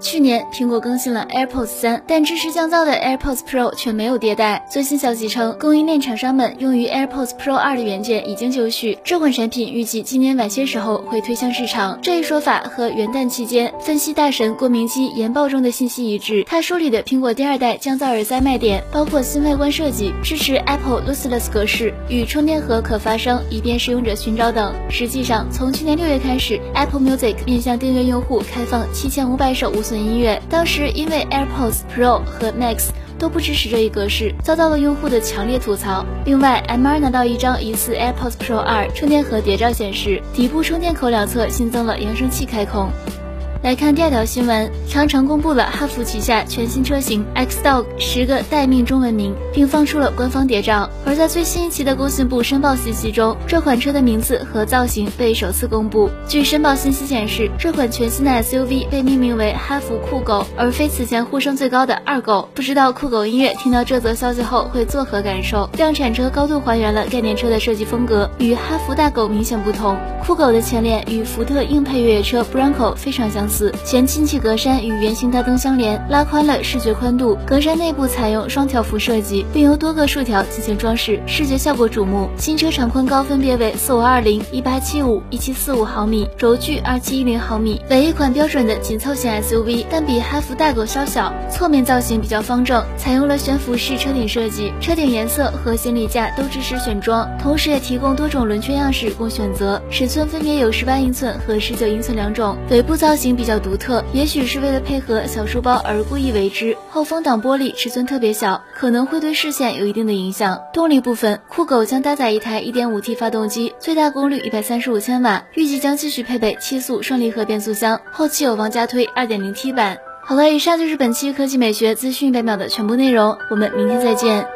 去年苹果更新了 AirPods 三，但支持降噪的 AirPods Pro 却没有迭代。最新消息称，供应链厂商们用于 AirPods Pro 二的元件已经就绪，这款产品预计今年晚些时候会推向市场。这一说法和元旦期间分析大神郭明基研报中的信息一致。他梳理的苹果第二代降噪耳塞卖点包括新外观设计、支持 Apple Lossless 格式与充电盒可发声，以便使用者寻找等。实际上，从去年六月开始，Apple Music 面向订阅用户开放七千五百首无损。音乐当时因为 AirPods Pro 和 Max 都不支持这一格式，遭到了用户的强烈吐槽。另外，MR 拿到一张疑似 AirPods Pro 二充电盒谍照，显示底部充电口两侧新增了扬声器开孔。来看第二条新闻，长城公布了哈弗旗下全新车型 Xdog 十个待命中文名，并放出了官方谍照。而在最新一期的工信部申报信息中，这款车的名字和造型被首次公布。据申报信息显示，这款全新的 SUV 被命名为哈弗酷狗，而非此前呼声最高的二狗。不知道酷狗音乐听到这则消息后会作何感受？量产车高度还原了概念车的设计风格，与哈弗大狗明显不同。酷狗的前脸与福特硬配越野车 Bronco 非常相似。前进气格栅与圆形大灯相连，拉宽了视觉宽度。格栅内部采用双条幅设计，并由多个竖条进行装饰，视觉效果瞩目。新车长宽高分别为四五二零、一八七五、一七四五毫米，轴距二七一零毫米，为一款标准的紧凑型 SUV，但比哈弗大狗稍小。侧面造型比较方正，采用了悬浮式车顶设计，车顶颜色和行李架都支持选装，同时也提供多种轮圈样式供选择，尺寸分别有十八英寸和十九英寸两种。尾部造型比。较独特，也许是为了配合小书包而故意为之。后风挡玻璃尺寸特别小，可能会对视线有一定的影响。动力部分，酷狗将搭载一台 1.5T 发动机，最大功率135千瓦，预计将继续配备七速双离合变速箱，后期有望加推 2.0T 版。好了，以上就是本期科技美学资讯百秒的全部内容，我们明天再见。